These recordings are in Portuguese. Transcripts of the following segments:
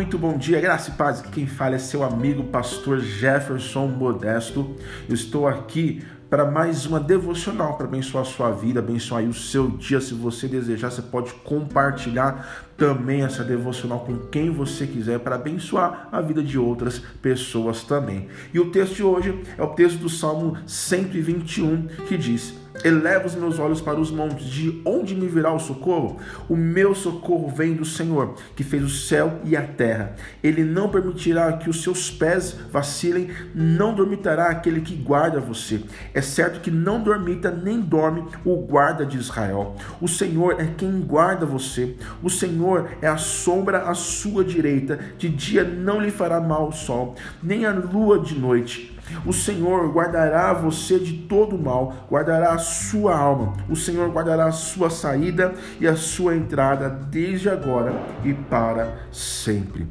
Muito bom dia, graça e paz. Quem fala é seu amigo pastor Jefferson Modesto. Eu estou aqui para mais uma devocional para abençoar a sua vida, abençoar o seu dia. Se você desejar, você pode compartilhar também essa devocional com quem você quiser para abençoar a vida de outras pessoas também. E o texto de hoje é o texto do Salmo 121 que diz: Eleva os meus olhos para os montes, de onde me virá o socorro? O meu socorro vem do Senhor, que fez o céu e a terra. Ele não permitirá que os seus pés vacilem, não dormitará aquele que guarda você. É certo que não dormita nem dorme o guarda de Israel. O Senhor é quem guarda você. O Senhor é a sombra à sua direita. De dia não lhe fará mal o sol, nem a lua de noite. O Senhor guardará você de todo mal, guardará a sua alma. O Senhor guardará a sua saída e a sua entrada desde agora e para sempre.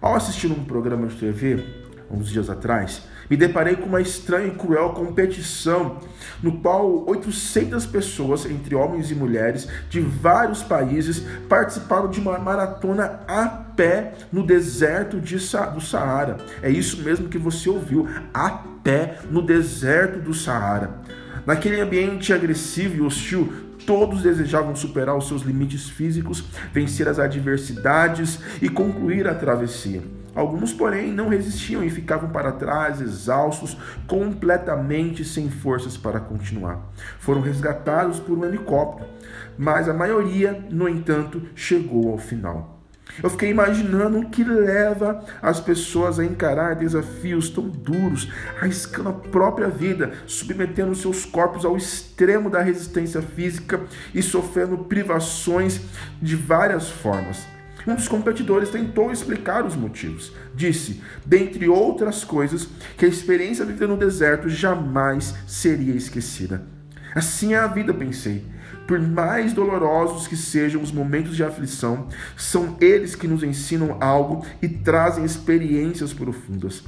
Ao assistir um programa de TV, uns dias atrás, me deparei com uma estranha e cruel competição, no qual 800 pessoas, entre homens e mulheres, de vários países, participaram de uma maratona a pé no deserto de Sa do Saara. É isso mesmo que você ouviu, a pé no deserto do Saara. Naquele ambiente agressivo e hostil, todos desejavam superar os seus limites físicos, vencer as adversidades e concluir a travessia. Alguns, porém, não resistiam e ficavam para trás, exaustos, completamente sem forças para continuar. Foram resgatados por um helicóptero, mas a maioria, no entanto, chegou ao final. Eu fiquei imaginando o que leva as pessoas a encarar desafios tão duros, arriscando a própria vida, submetendo seus corpos ao extremo da resistência física e sofrendo privações de várias formas. Um dos competidores tentou explicar os motivos. Disse, dentre outras coisas, que a experiência vivida no deserto jamais seria esquecida. Assim é a vida, pensei. Por mais dolorosos que sejam os momentos de aflição, são eles que nos ensinam algo e trazem experiências profundas.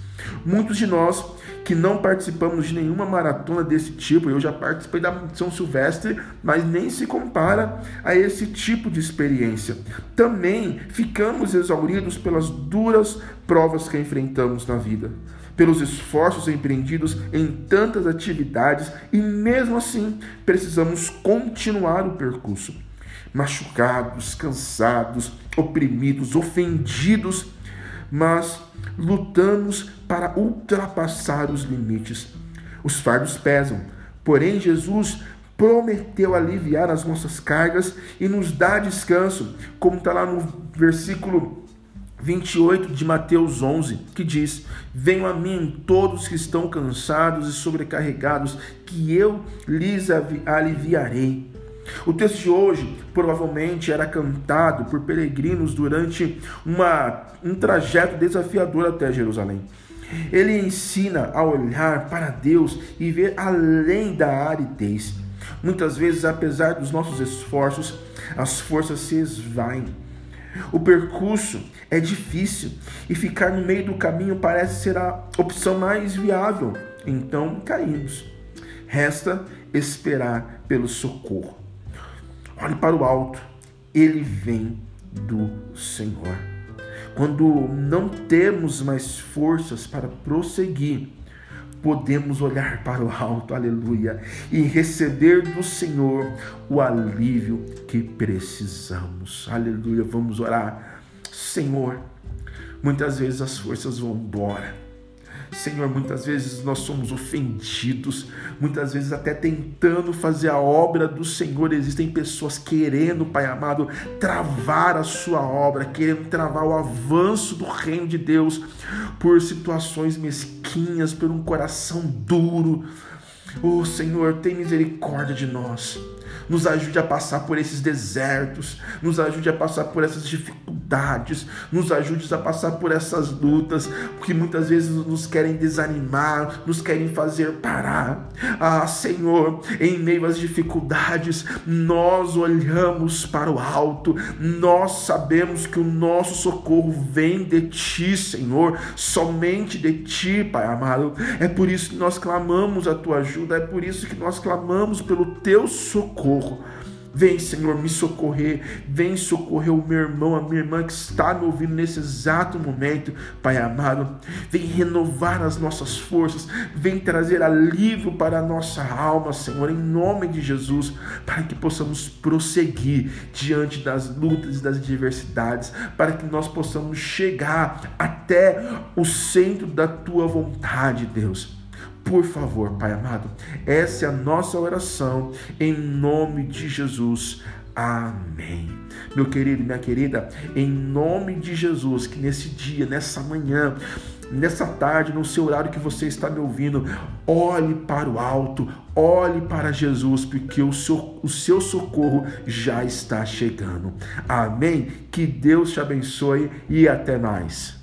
Muitos de nós que não participamos de nenhuma maratona desse tipo, eu já participei da São Silvestre, mas nem se compara a esse tipo de experiência. Também ficamos exauridos pelas duras provas que enfrentamos na vida, pelos esforços empreendidos em tantas atividades e mesmo assim precisamos continuar o percurso. Machucados, cansados, oprimidos, ofendidos, mas lutamos para ultrapassar os limites. Os fardos pesam, porém Jesus prometeu aliviar as nossas cargas e nos dar descanso, como está lá no versículo 28 de Mateus 11, que diz: Venham a mim todos que estão cansados e sobrecarregados, que eu lhes aliviarei. O texto de hoje provavelmente era cantado por peregrinos durante uma, um trajeto desafiador até Jerusalém. Ele ensina a olhar para Deus e ver além da aridez. Muitas vezes, apesar dos nossos esforços, as forças se esvaem. O percurso é difícil e ficar no meio do caminho parece ser a opção mais viável. Então caímos. Resta esperar pelo socorro. Olhe para o alto, ele vem do Senhor. Quando não temos mais forças para prosseguir, podemos olhar para o alto, aleluia, e receber do Senhor o alívio que precisamos, aleluia. Vamos orar, Senhor. Muitas vezes as forças vão embora Senhor, muitas vezes nós somos ofendidos, muitas vezes até tentando fazer a obra do Senhor. Existem pessoas querendo, Pai amado, travar a sua obra, querendo travar o avanço do reino de Deus por situações mesquinhas, por um coração duro. Oh Senhor, tem misericórdia de nós nos ajude a passar por esses desertos, nos ajude a passar por essas dificuldades, nos ajude a passar por essas lutas que muitas vezes nos querem desanimar, nos querem fazer parar. Ah, Senhor, em meio às dificuldades, nós olhamos para o alto, nós sabemos que o nosso socorro vem de Ti, Senhor, somente de Ti, Pai amado. É por isso que nós clamamos a Tua ajuda, é por isso que nós clamamos pelo Teu socorro socorro. Vem, Senhor, me socorrer. Vem socorrer o meu irmão, a minha irmã que está me ouvindo nesse exato momento, Pai amado. Vem renovar as nossas forças. Vem trazer alívio para a nossa alma, Senhor, em nome de Jesus, para que possamos prosseguir diante das lutas e das adversidades, para que nós possamos chegar até o centro da tua vontade, Deus. Por favor, Pai amado, essa é a nossa oração em nome de Jesus. Amém. Meu querido, minha querida, em nome de Jesus, que nesse dia, nessa manhã, nessa tarde, no seu horário que você está me ouvindo, olhe para o alto, olhe para Jesus, porque o seu, o seu socorro já está chegando. Amém? Que Deus te abençoe e até mais.